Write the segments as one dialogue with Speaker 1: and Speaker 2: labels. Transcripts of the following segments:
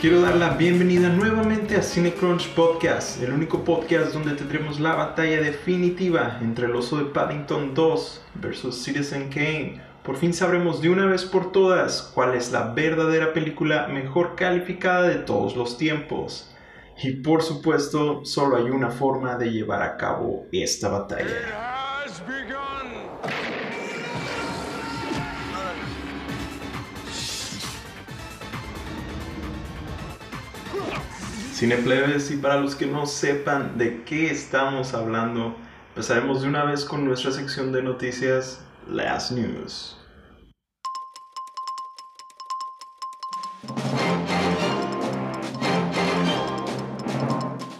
Speaker 1: quiero dar la bienvenida nuevamente a CineCrunch Podcast, el único podcast donde tendremos la batalla definitiva entre el oso de Paddington 2 versus Citizen Kane. Por fin sabremos de una vez por todas cuál es la verdadera película mejor calificada de todos los tiempos. Y por supuesto, solo hay una forma de llevar a cabo esta batalla. Cineplebes y para los que no sepan de qué estamos hablando, empezaremos de una vez con nuestra sección de noticias Last News.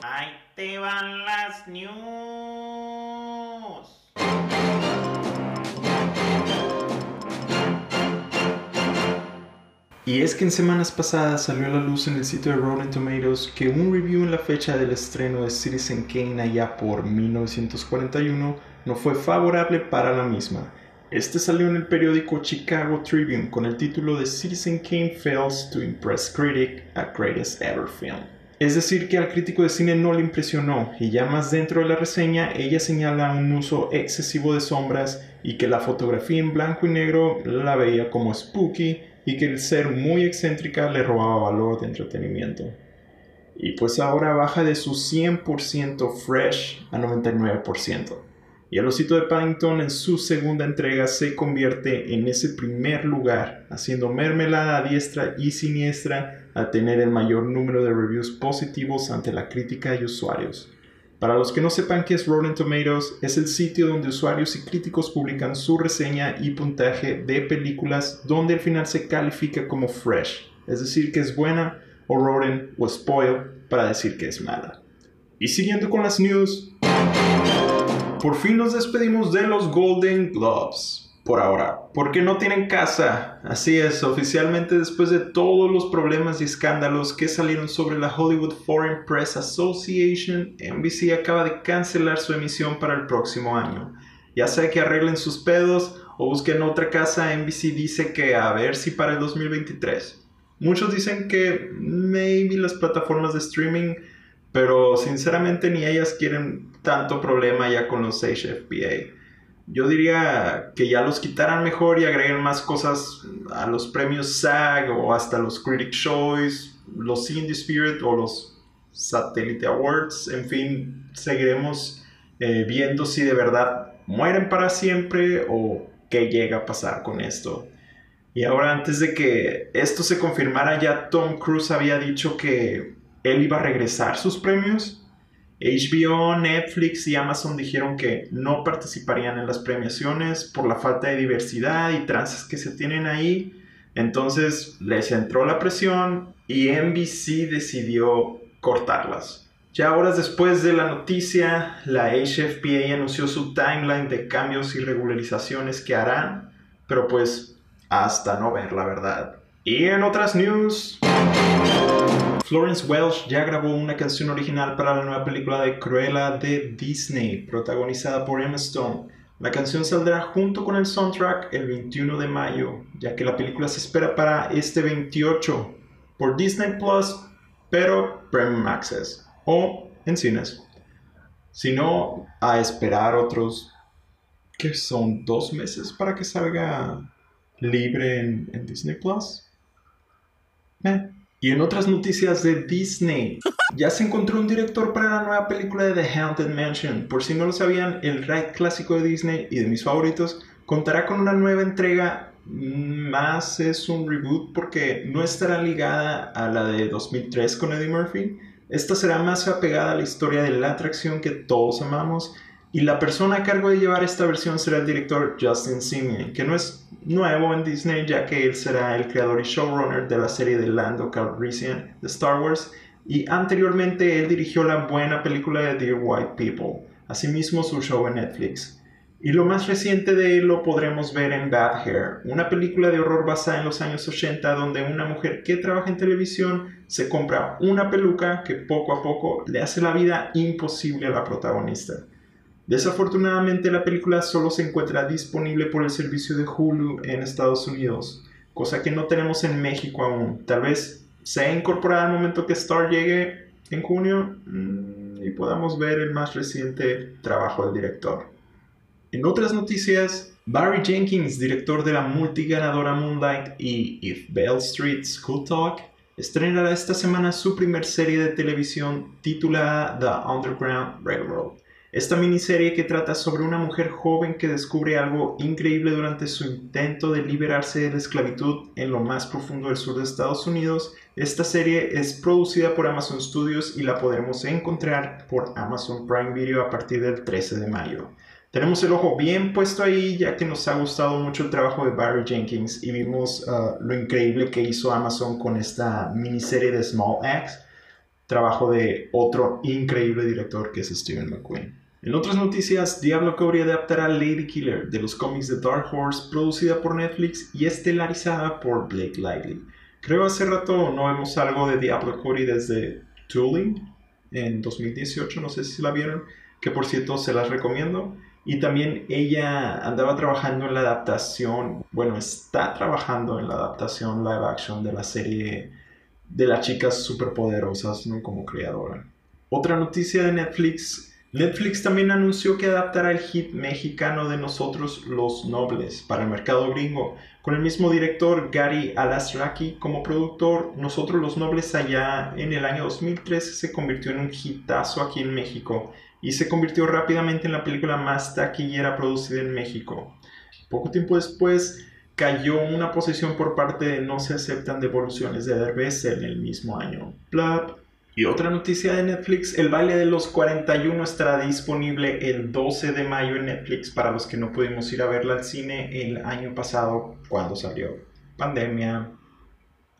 Speaker 2: Ahí te van las news.
Speaker 1: Y es que en semanas pasadas salió a la luz en el sitio de Rotten Tomatoes que un review en la fecha del estreno de Citizen Kane allá por 1941 no fue favorable para la misma. Este salió en el periódico Chicago Tribune con el título de Citizen Kane Fails to Impress Critic a Greatest Ever Film. Es decir, que al crítico de cine no le impresionó, y ya más dentro de la reseña ella señala un uso excesivo de sombras y que la fotografía en blanco y negro la veía como spooky y que el ser muy excéntrica le robaba valor de entretenimiento. Y pues ahora baja de su 100% fresh a 99%. Y el osito de Paddington en su segunda entrega se convierte en ese primer lugar, haciendo mermelada a diestra y siniestra a tener el mayor número de reviews positivos ante la crítica y usuarios. Para los que no sepan qué es Rotten Tomatoes, es el sitio donde usuarios y críticos publican su reseña y puntaje de películas donde al final se califica como fresh, es decir, que es buena, o rotten, o spoil, para decir que es mala. Y siguiendo con las news, por fin nos despedimos de los Golden Globes por ahora, porque no tienen casa. Así es, oficialmente después de todos los problemas y escándalos que salieron sobre la Hollywood Foreign Press Association, NBC acaba de cancelar su emisión para el próximo año. Ya sea que arreglen sus pedos o busquen otra casa, NBC dice que a ver si para el 2023. Muchos dicen que maybe las plataformas de streaming, pero sinceramente ni ellas quieren tanto problema ya con los HFPA. Yo diría que ya los quitaran mejor y agreguen más cosas a los premios SAG o hasta los Critic Choice, los Indie Spirit o los Satellite Awards. En fin, seguiremos eh, viendo si de verdad mueren para siempre o qué llega a pasar con esto. Y ahora antes de que esto se confirmara, ya Tom Cruise había dicho que él iba a regresar sus premios HBO, Netflix y Amazon dijeron que no participarían en las premiaciones por la falta de diversidad y trances que se tienen ahí. Entonces les entró la presión y NBC decidió cortarlas. Ya horas después de la noticia, la HFPA anunció su timeline de cambios y regularizaciones que harán, pero pues hasta no ver la verdad. Y en otras news... Florence Welch ya grabó una canción original para la nueva película de Cruella de Disney, protagonizada por Emma Stone. La canción saldrá junto con el soundtrack el 21 de mayo, ya que la película se espera para este 28 por Disney Plus, pero Premium Access o en cines. Si no, a esperar otros que son dos meses para que salga libre en, Disney Plus. Eh. Y en otras noticias de Disney, ya se encontró un director para la nueva película de The Haunted Mansion. Por si no lo sabían, el ride clásico de Disney y de mis favoritos contará con una nueva entrega, más es un reboot porque no estará ligada a la de 2003 con Eddie Murphy. Esta será más apegada a la historia de la atracción que todos amamos y la persona a cargo de llevar esta versión será el director Justin Simien, que no es nuevo en Disney ya que él será el creador y showrunner de la serie de Lando Calrissian de Star Wars y anteriormente él dirigió la buena película de Dear White People, asimismo su show en Netflix. Y lo más reciente de él lo podremos ver en Bad Hair, una película de horror basada en los años 80 donde una mujer que trabaja en televisión se compra una peluca que poco a poco le hace la vida imposible a la protagonista. Desafortunadamente la película solo se encuentra disponible por el servicio de Hulu en Estados Unidos, cosa que no tenemos en México aún. Tal vez sea incorporada al momento que Star llegue en junio mm, y podamos ver el más reciente trabajo del director. En otras noticias, Barry Jenkins, director de la multiganadora Moonlight y If Bell Street School Talk, estrenará esta semana su primer serie de televisión titulada The Underground Railroad. Esta miniserie que trata sobre una mujer joven que descubre algo increíble durante su intento de liberarse de la esclavitud en lo más profundo del sur de Estados Unidos. Esta serie es producida por Amazon Studios y la podremos encontrar por Amazon Prime Video a partir del 13 de mayo. Tenemos el ojo bien puesto ahí ya que nos ha gustado mucho el trabajo de Barry Jenkins y vimos uh, lo increíble que hizo Amazon con esta miniserie de Small Axe, trabajo de otro increíble director que es Steven McQueen. En otras noticias, Diablo Cody adaptará Lady Killer de los cómics de Dark Horse, producida por Netflix y estelarizada por Blake Lively. Creo hace rato no vemos algo de Diablo Cody desde Tooling en 2018, no sé si la vieron, que por cierto se las recomiendo. Y también ella andaba trabajando en la adaptación, bueno, está trabajando en la adaptación live action de la serie de las chicas superpoderosas. Como creadora. Otra noticia de Netflix. Netflix también anunció que adaptará el hit mexicano de Nosotros los Nobles para el mercado gringo, con el mismo director Gary Alasraki como productor. Nosotros los Nobles allá en el año 2013 se convirtió en un hitazo aquí en México y se convirtió rápidamente en la película más taquillera producida en México. Poco tiempo después cayó una posición por parte de No se aceptan devoluciones de Derbez en el mismo año. Y otra noticia de Netflix, el baile de los 41 estará disponible el 12 de mayo en Netflix para los que no pudimos ir a verla al cine el año pasado cuando salió pandemia,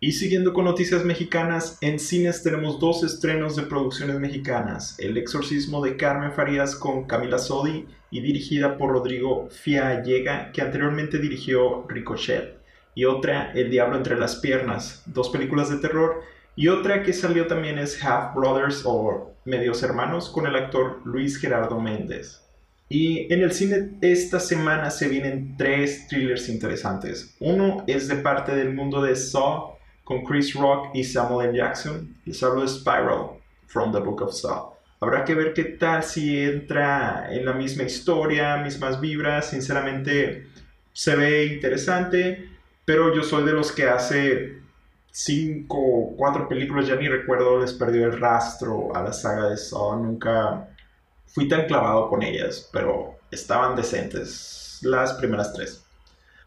Speaker 1: y siguiendo con noticias mexicanas, en cines tenemos dos estrenos de producciones mexicanas. El exorcismo de Carmen Farías con Camila Sodi y dirigida por Rodrigo Fiallega, que anteriormente dirigió Ricochet. Y otra, El Diablo entre las Piernas, dos películas de terror. Y otra que salió también es Half Brothers o Medios Hermanos con el actor Luis Gerardo Méndez. Y en el cine esta semana se vienen tres thrillers interesantes. Uno es de parte del mundo de Saw con Chris Rock y Samuel L. Jackson. Les hablo de Spiral, From the Book of Saw. Habrá que ver qué tal si entra en la misma historia, mismas vibras. Sinceramente, se ve interesante, pero yo soy de los que hace cinco o cuatro películas, ya ni recuerdo, les perdió el rastro a la saga de Saw. Nunca fui tan clavado con ellas, pero estaban decentes las primeras tres.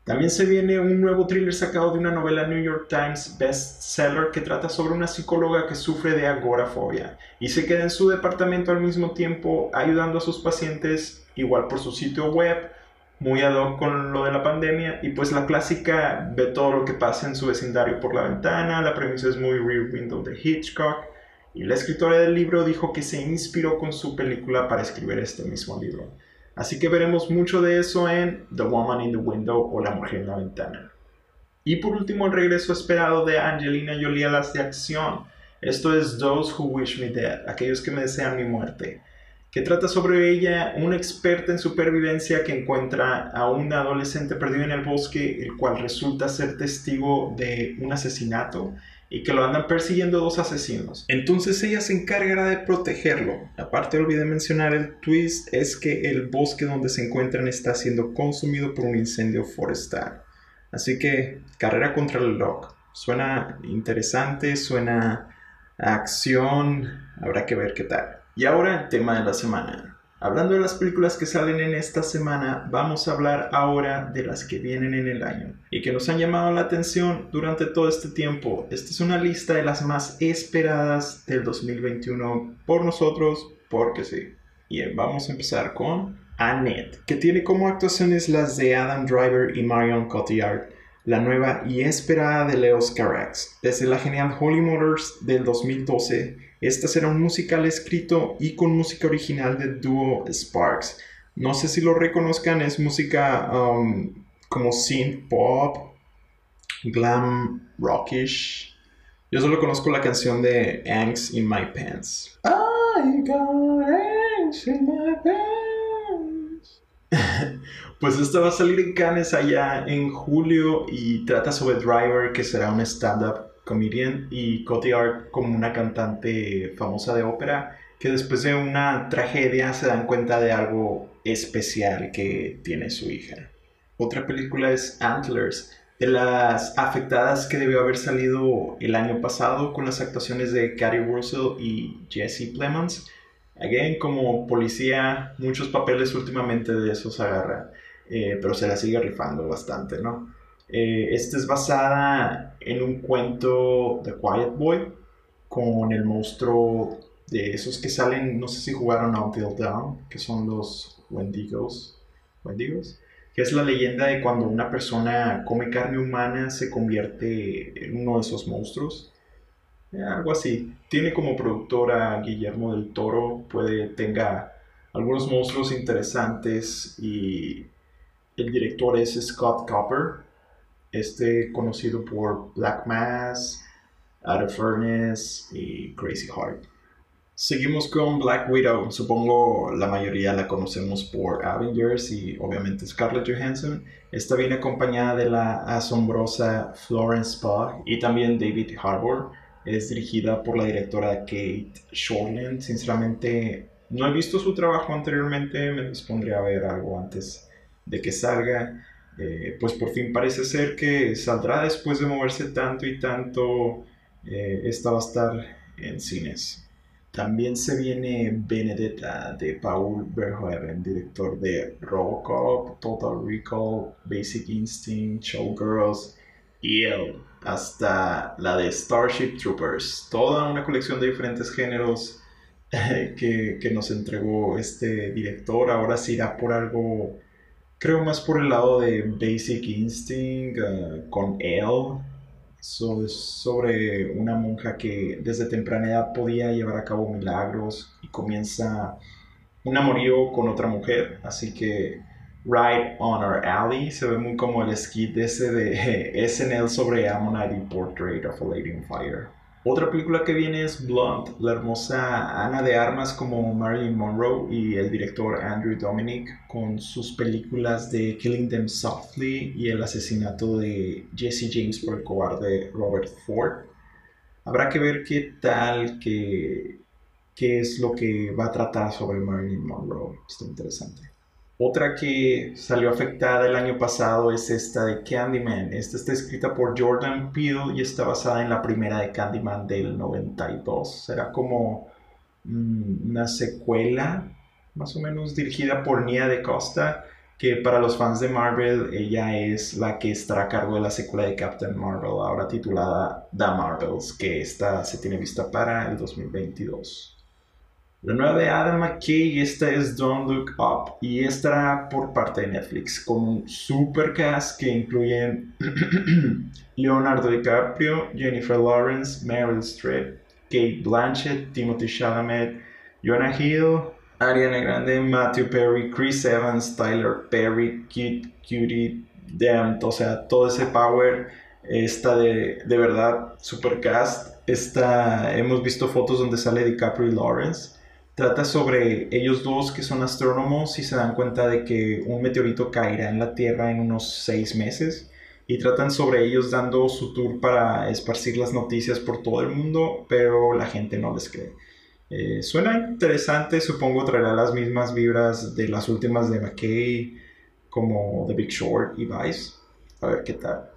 Speaker 1: También se viene un nuevo thriller sacado de una novela New York Times bestseller que trata sobre una psicóloga que sufre de agorafobia y se queda en su departamento al mismo tiempo ayudando a sus pacientes igual por su sitio web, muy ad hoc con lo de la pandemia y pues la clásica ve todo lo que pasa en su vecindario por la ventana, la premisa es muy Rear Window de Hitchcock y la escritora del libro dijo que se inspiró con su película para escribir este mismo libro. Así que veremos mucho de eso en The Woman in the Window o La Mujer en la Ventana. Y por último, el regreso esperado de Angelina Jolie a las de acción. Esto es Those Who Wish Me Dead, aquellos que me desean mi muerte, que trata sobre ella, una experta en supervivencia que encuentra a un adolescente perdido en el bosque, el cual resulta ser testigo de un asesinato y que lo andan persiguiendo dos asesinos. Entonces ella se encargará de protegerlo. Aparte olvidé mencionar el twist es que el bosque donde se encuentran está siendo consumido por un incendio forestal. Así que carrera contra el lock. Suena interesante, suena acción, habrá que ver qué tal. Y ahora el tema de la semana. Hablando de las películas que salen en esta semana, vamos a hablar ahora de las que vienen en el año y que nos han llamado la atención durante todo este tiempo. Esta es una lista de las más esperadas del 2021 por nosotros, porque sí. Y vamos a empezar con Annette, que tiene como actuaciones las de Adam Driver y Marion Cotillard la nueva y esperada de Leos Carax. Desde la genial Holy Motors del 2012, esta será un musical escrito y con música original del dúo Sparks. No sé si lo reconozcan, es música um, como synth pop, glam rockish. Yo solo conozco la canción de Angst in My Pants. I got angst in my pants. Pues esta va a salir en Cannes allá en julio y trata sobre Driver, que será un stand-up comedian, y Cotillard como una cantante famosa de ópera, que después de una tragedia se dan cuenta de algo especial que tiene su hija. Otra película es Antlers, de las afectadas que debió haber salido el año pasado con las actuaciones de Carrie Russell y Jesse Plemons. Again, como policía, muchos papeles últimamente de esos agarra, eh, pero se la sigue rifando bastante, ¿no? Eh, esta es basada en un cuento de Quiet Boy con el monstruo de esos que salen, no sé si jugaron Until Dawn, que son los Wendigos. ¿Wendigos? que es la leyenda de cuando una persona come carne humana se convierte en uno de esos monstruos. Eh, algo así. Tiene como productora Guillermo del Toro, puede tenga algunos monstruos interesantes y el director es Scott Copper, este conocido por Black Mass, Out of Furnace y Crazy Heart. Seguimos con Black Widow. Supongo la mayoría la conocemos por Avengers y obviamente Scarlett Johansson. Está bien acompañada de la asombrosa Florence Pugh y también David Harbour. Es dirigida por la directora Kate Shortland. Sinceramente, no he visto su trabajo anteriormente. Me dispondré a ver algo antes de que salga. Eh, pues por fin parece ser que saldrá después de moverse tanto y tanto. Eh, esta va a estar en cines. También se viene Benedetta de Paul Verhoeven, director de Robocop, Total Recall, Basic Instinct, Showgirls y hasta la de Starship Troopers. Toda una colección de diferentes géneros que, que nos entregó este director. Ahora se irá por algo, creo más por el lado de Basic Instinct, uh, con él sobre una monja que desde temprana edad podía llevar a cabo milagros y comienza un amorío con otra mujer, así que Right on Our Alley. Se ve muy como el skit ese de SNL sobre Ammonite Portrait of a Lady on Fire. Otra película que viene es Blonde, la hermosa Ana de Armas como Marilyn Monroe y el director Andrew Dominic con sus películas de Killing Them Softly y el asesinato de Jesse James por el cobarde Robert Ford. Habrá que ver qué tal, qué, qué es lo que va a tratar sobre Marilyn Monroe. Está interesante. Otra que salió afectada el año pasado es esta de Candyman. Esta está escrita por Jordan Peele y está basada en la primera de Candyman del 92. Será como mm, una secuela, más o menos dirigida por Nia de Costa, que para los fans de Marvel ella es la que estará a cargo de la secuela de Captain Marvel, ahora titulada The Marvels, que esta se tiene vista para el 2022. La nueva de Adam McKay, esta es Don't Look Up y estará por parte de Netflix con un supercast que incluyen Leonardo DiCaprio, Jennifer Lawrence, Meryl Streep, Kate Blanchett, Timothy Chalamet, Jonah Hill, Ariana Grande, Matthew Perry, Chris Evans, Tyler Perry, Kid Cutie, Damn, o sea, todo ese power está de, de verdad supercast. Esta, hemos visto fotos donde sale DiCaprio y Lawrence Trata sobre ellos dos que son astrónomos y se dan cuenta de que un meteorito caerá en la Tierra en unos seis meses y tratan sobre ellos dando su tour para esparcir las noticias por todo el mundo, pero la gente no les cree. Eh, suena interesante, supongo traerá las mismas vibras de las últimas de McKay, como The Big Short y Vice. A ver qué tal.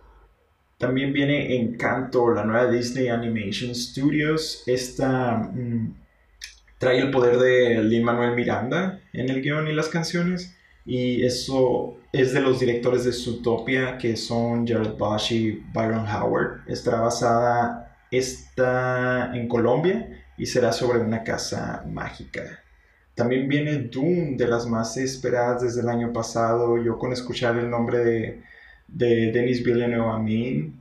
Speaker 1: También viene Encanto, la nueva Disney Animation Studios. Esta mm, trae el poder de Lin Manuel Miranda en el guion y las canciones. Y eso es de los directores de Zootopia, que son Jared Bosch y Byron Howard. Estará basada está en Colombia y será sobre una casa mágica. También viene Doom, de las más esperadas desde el año pasado. Yo con escuchar el nombre de, de Denis Villeneuve a mí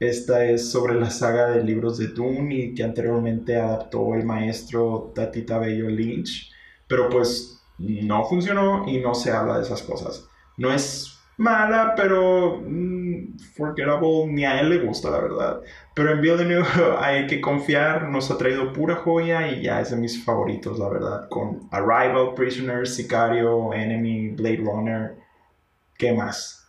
Speaker 1: esta es sobre la saga de libros de Dune y que anteriormente adaptó el maestro Tatita Bello Lynch, pero pues no funcionó y no se habla de esas cosas. No es mala, pero mm, forgettable, ni a él le gusta, la verdad. Pero en Villeneuve hay que confiar, nos ha traído pura joya y ya es de mis favoritos, la verdad. Con Arrival, Prisoner, Sicario, Enemy, Blade Runner, ¿qué más?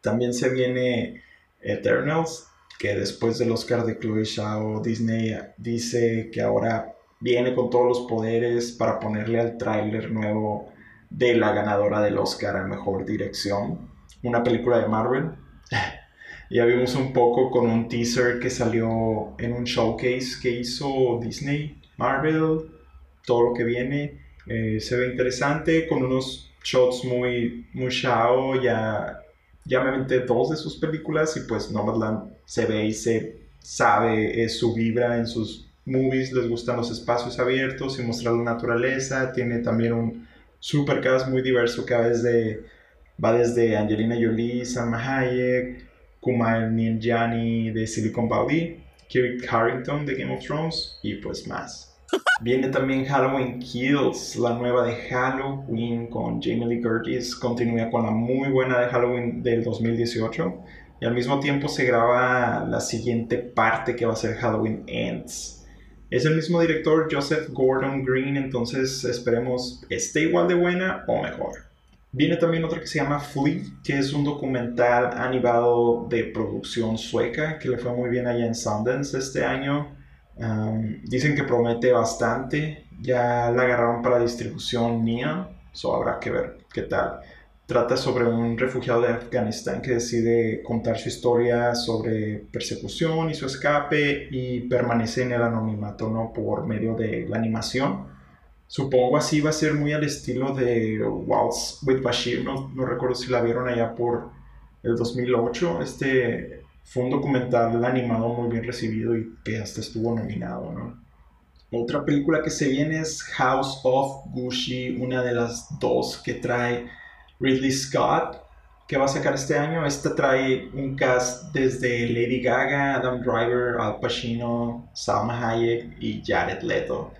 Speaker 1: También se viene Eternals, que después del Oscar de Chloe Zhao, Disney dice que ahora viene con todos los poderes para ponerle al tráiler nuevo de la ganadora del Oscar a Mejor Dirección, una película de Marvel. ya vimos un poco con un teaser que salió en un showcase que hizo Disney, Marvel, todo lo que viene. Eh, se ve interesante con unos shots muy, muy Shao, ya ya me aventé dos de sus películas y pues Nomadland se ve y se sabe es su vibra en sus movies, les gustan los espacios abiertos y mostrar la naturaleza, tiene también un super cast muy diverso que va desde, va desde Angelina Jolie, Salma Hayek, Kumail Nanjiani de Silicon Valley, Kit Harrington de Game of Thrones y pues más. Viene también Halloween Kills, la nueva de Halloween con Jamie Lee Curtis. Continúa con la muy buena de Halloween del 2018. Y al mismo tiempo se graba la siguiente parte que va a ser Halloween Ends. Es el mismo director Joseph Gordon Green, entonces esperemos esté igual de buena o mejor. Viene también otra que se llama Fleet, que es un documental animado de producción sueca que le fue muy bien allá en Sundance este año dicen que promete bastante. Ya la agarraron para distribución Neon, so habrá que ver qué tal. Trata sobre un refugiado de Afganistán que decide contar su historia sobre persecución y su escape y permanece en el anonimato ¿no? por medio de la animación. Supongo así va a ser muy al estilo de Waltz with Bashir, no, no recuerdo si la vieron allá por el 2008, este fue un documental animado muy bien recibido y que hasta estuvo nominado, ¿no? Otra película que se viene es House of Gucci, una de las dos que trae Ridley Scott, que va a sacar este año. Esta trae un cast desde Lady Gaga, Adam Driver, Al Pacino, Salma Hayek y Jared Leto.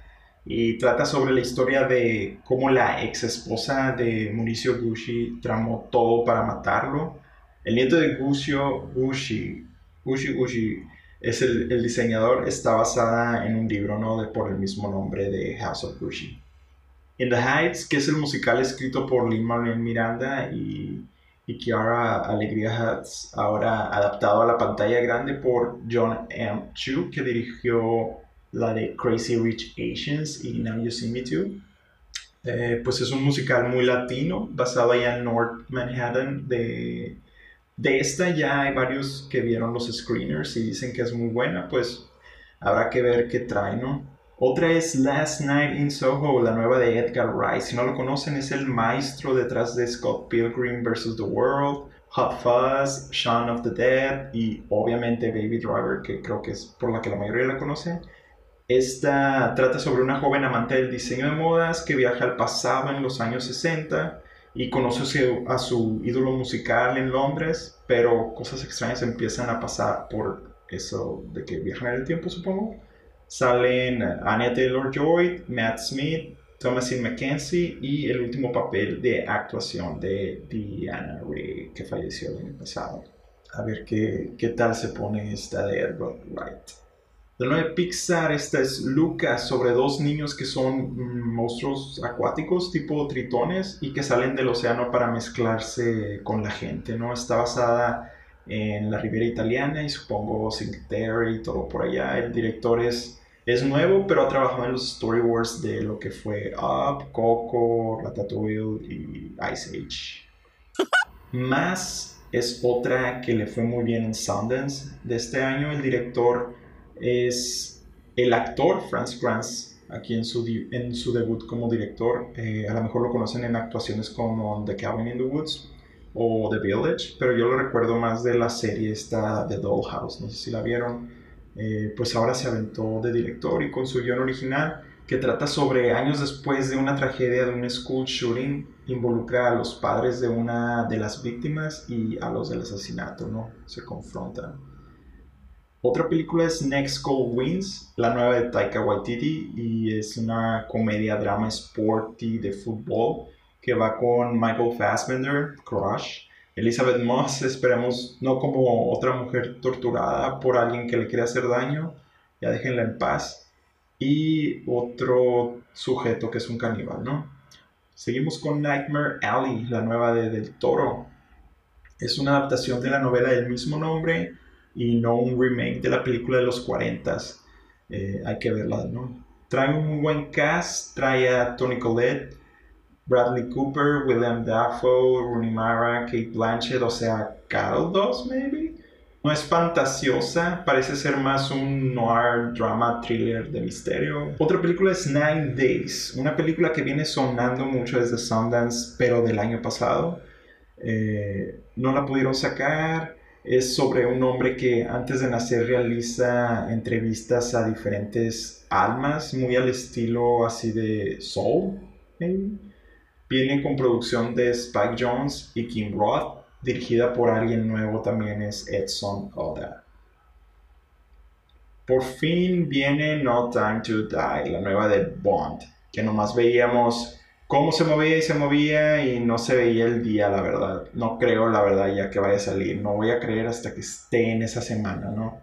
Speaker 1: Y trata sobre la historia de cómo la ex esposa de Mauricio Gucci tramó todo para matarlo el nieto de Guccio Gucci, Gucci Gucci es el, diseñador, está basada en un libro ¿no? de, por el mismo nombre de House of Gucci. In the Heights, que es el musical escrito por Lin Manuel Miranda y, y Kiara Alegría Hutz, ahora adaptado a la pantalla grande por John M. Chu, que dirigió la de Crazy Rich Asians y Now You See Me Too. Eh, pues es un musical muy latino, basado allá en North Manhattan de de esta ya hay varios que vieron los screeners y dicen que es muy buena, pues habrá que ver qué trae, ¿no? Otra es Last Night in Soho, la nueva de Edgar Rice. Si no lo conocen, es el maestro detrás de Scott Pilgrim vs. The World, Hot Fuzz, Shaun of the Dead y obviamente Baby Driver, que creo que es por la que la mayoría la conoce. Esta trata sobre una joven amante del diseño de modas que viaja al pasado en los años 60 y conoce a su ídolo musical en Londres, pero cosas extrañas empiezan a pasar por eso de que viajan en el tiempo, supongo. Salen Anya Taylor-Joy, Matt Smith, Thomasin McKenzie y el último papel de actuación de Diana Ray, que falleció el año pasado. A ver qué, qué tal se pone esta de Edward Wright. De nuevo de Pixar, esta es Lucas, sobre dos niños que son mm, monstruos acuáticos tipo tritones y que salen del océano para mezclarse con la gente, ¿no? Está basada en la Riviera Italiana y supongo Terre y todo por allá. El director es, es nuevo, pero ha trabajado en los storyboards de lo que fue Up, Coco, Ratatouille y Ice Age. Más es otra que le fue muy bien en Sundance de este año. El director es el actor Franz Kranz, aquí en su, en su debut como director. Eh, a lo mejor lo conocen en actuaciones como The Cabin in the Woods o The Village, pero yo lo recuerdo más de la serie esta de Dollhouse, no sé si la vieron. Eh, pues ahora se aventó de director y con su guion original que trata sobre años después de una tragedia de un school shooting, involucra a los padres de una de las víctimas y a los del asesinato, ¿no? Se confrontan. Otra película es Next Goal Wins, la nueva de Taika Waititi, y es una comedia drama sporty de fútbol que va con Michael Fassbender, Crush, Elizabeth Moss, esperemos no como otra mujer torturada por alguien que le quiere hacer daño, ya déjenla en paz, y otro sujeto que es un caníbal, ¿no? Seguimos con Nightmare Alley, la nueva de Del Toro. Es una adaptación de la novela del mismo nombre y no un remake de la película de los 40. Eh, hay que verla, ¿no? Trae un buen cast, trae a Tony Collette, Bradley Cooper, William Dafoe, Rooney Mara, Kate Blanchett, o sea, Carol 2, maybe. No es fantasiosa, parece ser más un noir drama thriller de misterio. Otra película es Nine Days, una película que viene sonando mucho desde Sundance, pero del año pasado. Eh, no la pudieron sacar. Es sobre un hombre que antes de nacer realiza entrevistas a diferentes almas, muy al estilo así de Soul, Viene con producción de Spike Jones y Kim Roth dirigida por alguien nuevo también es Edson Oda. Por fin viene No Time to Die, la nueva de Bond, que nomás veíamos cómo se movía y se movía y no se veía el día, la verdad. No creo, la verdad, ya que vaya a salir. No voy a creer hasta que esté en esa semana, ¿no?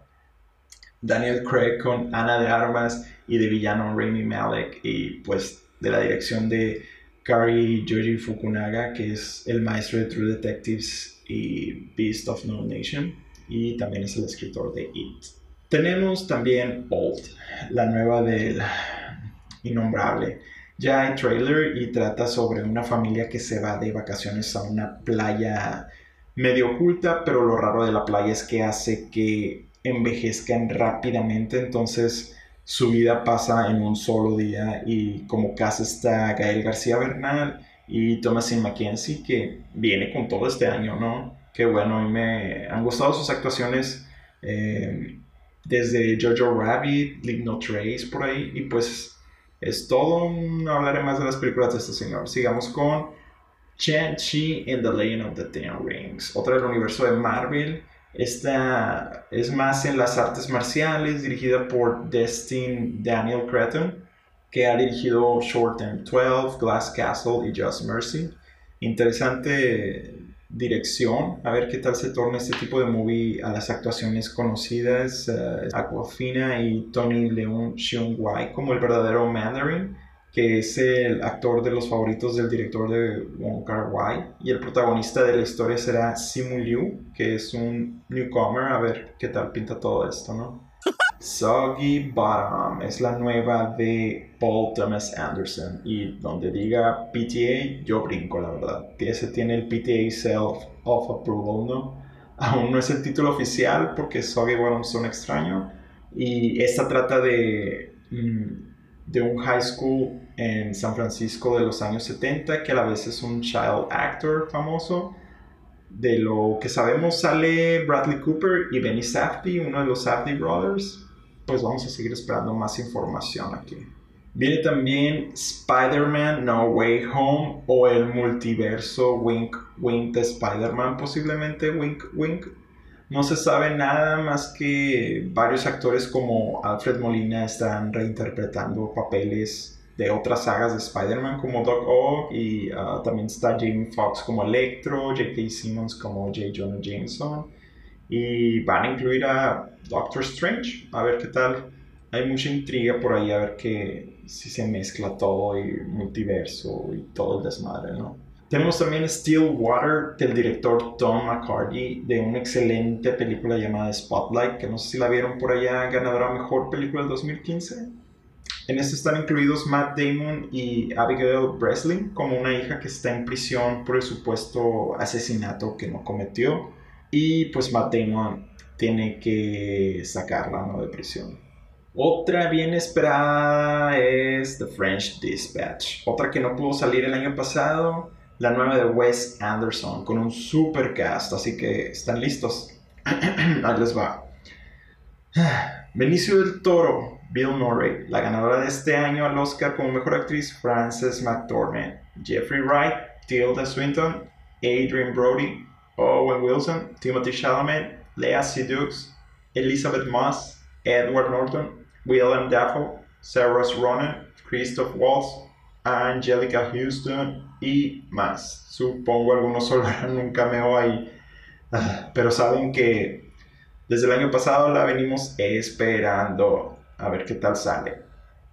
Speaker 1: Daniel Craig con Ana de Armas y de villano Rami Malek y pues de la dirección de Kari Yoji Fukunaga, que es el maestro de True Detectives y Beast of No Nation, y también es el escritor de It. Tenemos también Old, la nueva del innombrable. Ya hay trailer y trata sobre una familia que se va de vacaciones a una playa medio oculta, pero lo raro de la playa es que hace que envejezcan rápidamente, entonces su vida pasa en un solo día y como casa está Gael García Bernal y Thomasin McKenzie que viene con todo este año, ¿no? Que bueno, a mí me han gustado sus actuaciones eh, desde Jojo Rabbit, Leave Trace por ahí y pues es todo, no hablaré más de las películas de este señor. Sigamos con Shang-Chi and the Legend of the Ten Rings, otra del universo de Marvel esta es más en las artes marciales, dirigida por Destin Daniel Cretton, que ha dirigido Short Term 12, Glass Castle y Just Mercy. Interesante dirección, a ver qué tal se torna este tipo de movie a las actuaciones conocidas, uh, Aquafina y Tony Leung Xiong Wai como el verdadero Mandarin que es el actor de los favoritos del director de Wong Kar Wai y el protagonista de la historia será Simu Liu, que es un newcomer, a ver qué tal pinta todo esto, ¿no? Soggy Bottom es la nueva de Paul Thomas Anderson y donde diga PTA yo brinco la verdad, ese tiene el PTA Self of Approval, ¿no? Aún no es el título oficial porque Soggy Bottom son extraño y esta trata de... Mm, de un high school en San Francisco de los años 70, que a la vez es un child actor famoso. De lo que sabemos sale Bradley Cooper y Benny Safdie, uno de los Safdie Brothers. Pues vamos a seguir esperando más información aquí. Viene también Spider-Man No Way Home o el multiverso Wink Wink de Spider-Man, posiblemente Wink Wink no se sabe nada más que varios actores como Alfred Molina están reinterpretando papeles de otras sagas de Spider-Man como Doc Ock y ah, también está Jamie Foxx como Electro, J.K. Simmons como J. Jonah Jameson y van a incluir a Doctor Strange, a ver qué tal. Hay mucha intriga por ahí a ver que si se mezcla todo y multiverso y todo el desmadre, ¿no? Tenemos también Stillwater del director Tom McCarthy de una excelente película llamada Spotlight, que no sé si la vieron por allá, ganadora mejor película del 2015. En este están incluidos Matt Damon y Abigail Breslin como una hija que está en prisión por el supuesto asesinato que no cometió. Y pues Damon tiene que sacarla ¿no? de prisión. Otra bien esperada es The French Dispatch, otra que no pudo salir el año pasado la nueva de Wes Anderson con un super cast, así que están listos. Ahí les va. Benicio del Toro, Bill Murray, la ganadora de este año al Oscar como mejor actriz, Frances McDormand, Jeffrey Wright, Tilda Swinton, Adrian Brody, Owen Wilson, Timothy Chalamet, Lea Seydoux, Elizabeth Moss, Edward Norton, Willem Dafoe, Sarah Ronan, Christoph Waltz, Angelica Houston y más. Supongo algunos solo un cameo ahí. Ah, pero saben que desde el año pasado la venimos esperando. A ver qué tal sale.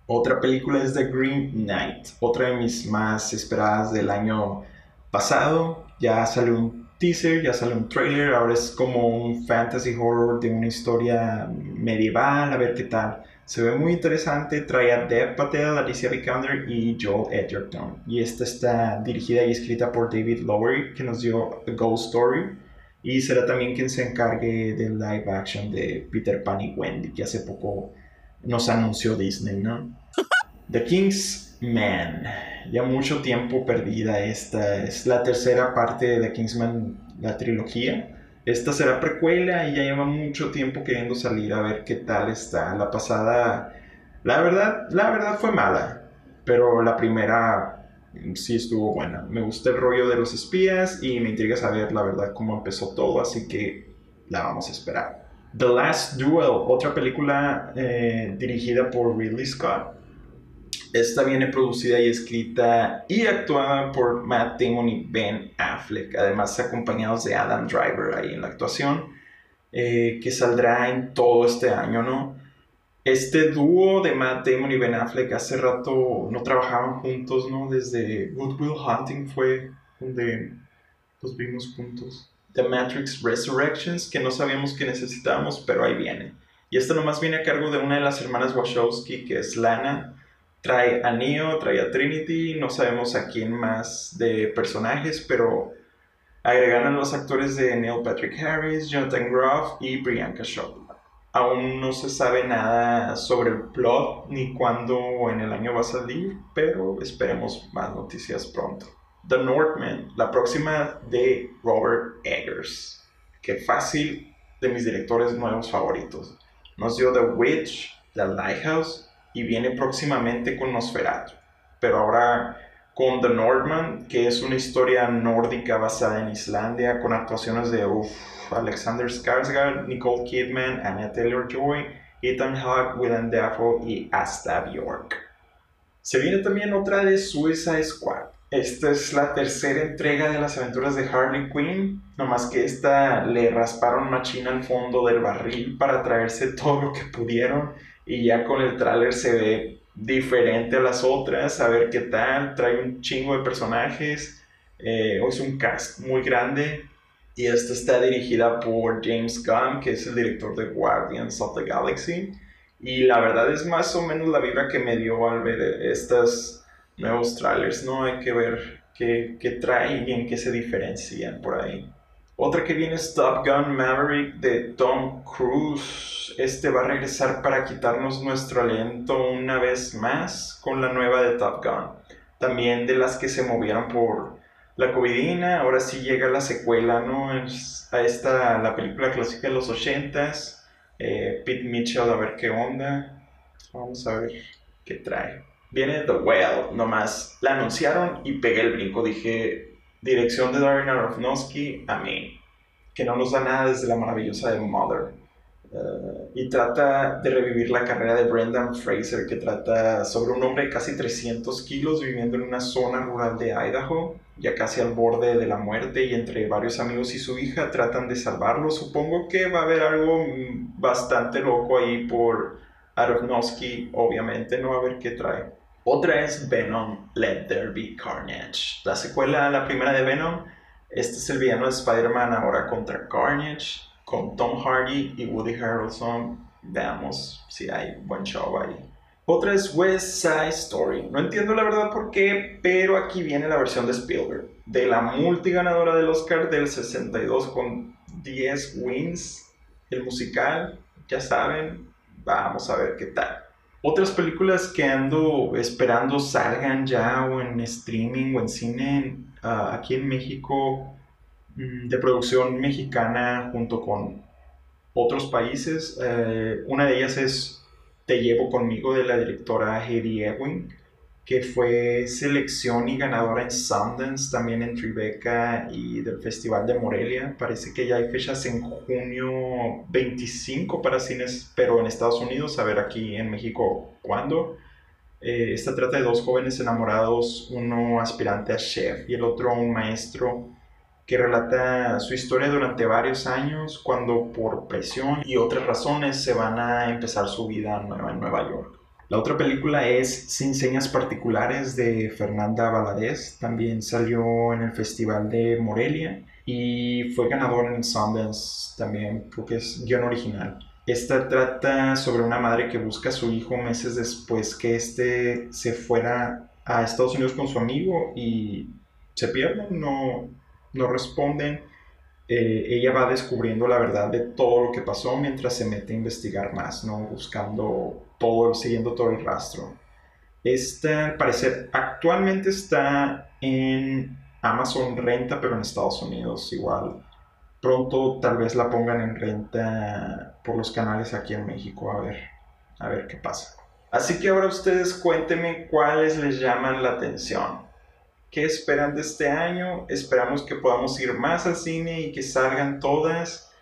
Speaker 1: Otra película es The Green Knight, otra de mis más esperadas del año pasado. Ya salió un teaser, ya sale un trailer, ahora es como un fantasy horror de una historia medieval, a ver qué tal. Se ve muy interesante, trae a Dev Patel, Alicia Vikander y Joel Edgerton. Y esta está dirigida y escrita por David Lowery, que nos dio The Ghost Story. Y será también quien se encargue del live action de Peter Pan y Wendy, que hace poco nos anunció Disney, ¿no? The King's Man. Ya mucho tiempo perdida esta. Es la tercera parte de Kingsman, la trilogía. Esta será precuela y ya lleva mucho tiempo queriendo salir a ver qué tal está. La pasada, la verdad, la verdad fue mala, pero la primera sí estuvo buena. Me gusta el rollo de los espías y me intriga saber la verdad cómo empezó todo, así que la vamos a esperar. The Last Duel, otra película eh, dirigida por Ridley Scott. Esta viene producida y escrita y actuada por Matt Damon y Ben Affleck, además acompañados de Adam Driver ahí en la actuación, eh, que saldrá en todo este año, ¿no? Este dúo de Matt Damon y Ben Affleck hace rato no trabajaban juntos, ¿no? Desde Good Will Hunting fue donde los vimos juntos. The Matrix Resurrections, que no sabíamos que necesitábamos, pero ahí viene. Y esta nomás viene a cargo de una de las hermanas Wachowski, que es Lana, Trae a Neo, trae a Trinity, no sabemos a quién más de personajes, pero agregaron los actores de Neil Patrick Harris, Jonathan Groff y Priyanka Chopra. Aún no se sabe nada sobre el plot ni cuándo en el año va a salir, pero esperemos más noticias pronto. The Northman, la próxima de Robert Eggers. Qué fácil de mis directores nuevos favoritos. Nos dio The Witch, The Lighthouse, y viene próximamente con Nosferatu. Pero ahora con The Northman, que es una historia nórdica basada en Islandia, con actuaciones de Alexander Skarsgård, Nicole Kidman, Anya Taylor-Joy, Ethan Hawke, Willem Dafoe y Asta Bjork. Se viene también otra de Suicide Squad. Esta es la tercera entrega de las aventuras de Harley Quinn, nomás que esta le rasparon machina al fondo del barril para traerse todo lo que pudieron y ya con el tráiler se ve diferente a las otras, a ver qué tal, trae un chingo de personajes, eh, es un cast muy grande y esta está dirigida por James Gunn, que es el director de Guardians of the Galaxy y la verdad es más o menos la vibra que me dio al ver estos nuevos trailers, ¿no? Hay que ver qué, qué trae y en qué se diferencian por ahí. Otra que viene es Top Gun Maverick de Tom Cruise. Este va a regresar para quitarnos nuestro aliento una vez más con la nueva de Top Gun. También de las que se movieron por la covidina. Ahora sí llega la secuela, ¿no? a esta, la película clásica de los 80s. Eh, Pete Mitchell, a ver qué onda. Vamos a ver qué trae. Viene The Whale, nomás la anunciaron y pegué el brinco. Dije, Dirección de Darren Aronofsky, a mí, que no nos da nada desde la maravillosa de Mother. Eh, y trata de revivir la carrera de Brendan Fraser, que trata sobre un hombre de casi 300 kilos viviendo en una zona rural de Idaho, ya casi al borde de la muerte, y entre varios amigos y su hija tratan de salvarlo. Supongo que va a haber algo bastante loco ahí por Aronofsky, obviamente, no a ver qué trae. Otra es Venom Let There Be Carnage. La secuela, la primera de Venom, este es el villano de Spider-Man ahora contra Carnage, con Tom Hardy y Woody Harrelson. Veamos si hay buen show ahí. Otra es West Side Story. No entiendo la verdad por qué, pero aquí viene la versión de Spielberg. De la multiganadora del Oscar del 62 con 10 wins. El musical, ya saben, vamos a ver qué tal. Otras películas que ando esperando salgan ya o en streaming o en cine ah, aquí en México mm, de producción mexicana junto con otros países. Eh, una de ellas es Te llevo conmigo de la directora Heidi Ewing que fue selección y ganadora en Sundance, también en Tribeca y del Festival de Morelia. Parece que ya hay fechas en junio 25 para cines, pero en Estados Unidos, a ver aquí en México cuándo. Eh, esta trata de dos jóvenes enamorados, uno aspirante a chef y el otro un maestro que relata su historia durante varios años cuando por presión y otras razones se van a empezar su vida nueva en Nueva York. La otra película es Sin Señas Particulares de Fernanda Valadez. También salió en el Festival de Morelia y fue ganador en Sundance también, creo que es guion original. Esta trata sobre una madre que busca a su hijo meses después que éste se fuera a Estados Unidos con su amigo y se pierden, no, no responden. Eh, ella va descubriendo la verdad de todo lo que pasó mientras se mete a investigar más, ¿no? buscando todo, siguiendo todo el rastro. Esta, al parecer, actualmente está en Amazon Renta, pero en Estados Unidos igual. Pronto tal vez la pongan en renta por los canales aquí en México, a ver, a ver qué pasa. Así que ahora ustedes cuéntenme cuáles les llaman la atención. ¿Qué esperan de este año? Esperamos que podamos ir más al cine y que salgan todas.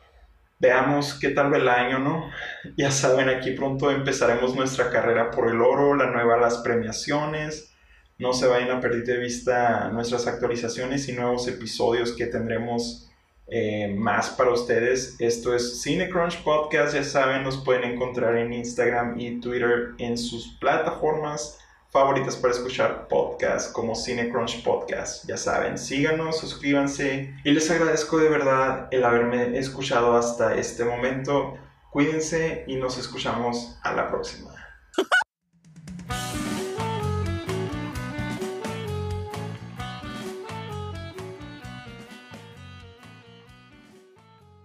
Speaker 1: Veamos qué tal el año, ¿no? Ya saben, aquí pronto empezaremos nuestra carrera por el oro, la nueva las premiaciones. No se vayan a perder de vista nuestras actualizaciones y nuevos episodios que tendremos eh, más para ustedes. Esto es CineCrunch Podcast, ya saben, nos pueden encontrar en Instagram y Twitter en sus plataformas favoritas para escuchar podcasts como CineCrunch Podcast. Ya saben, síganos, suscríbanse y les agradezco de verdad el haberme escuchado hasta este momento. Cuídense y nos escuchamos a la próxima.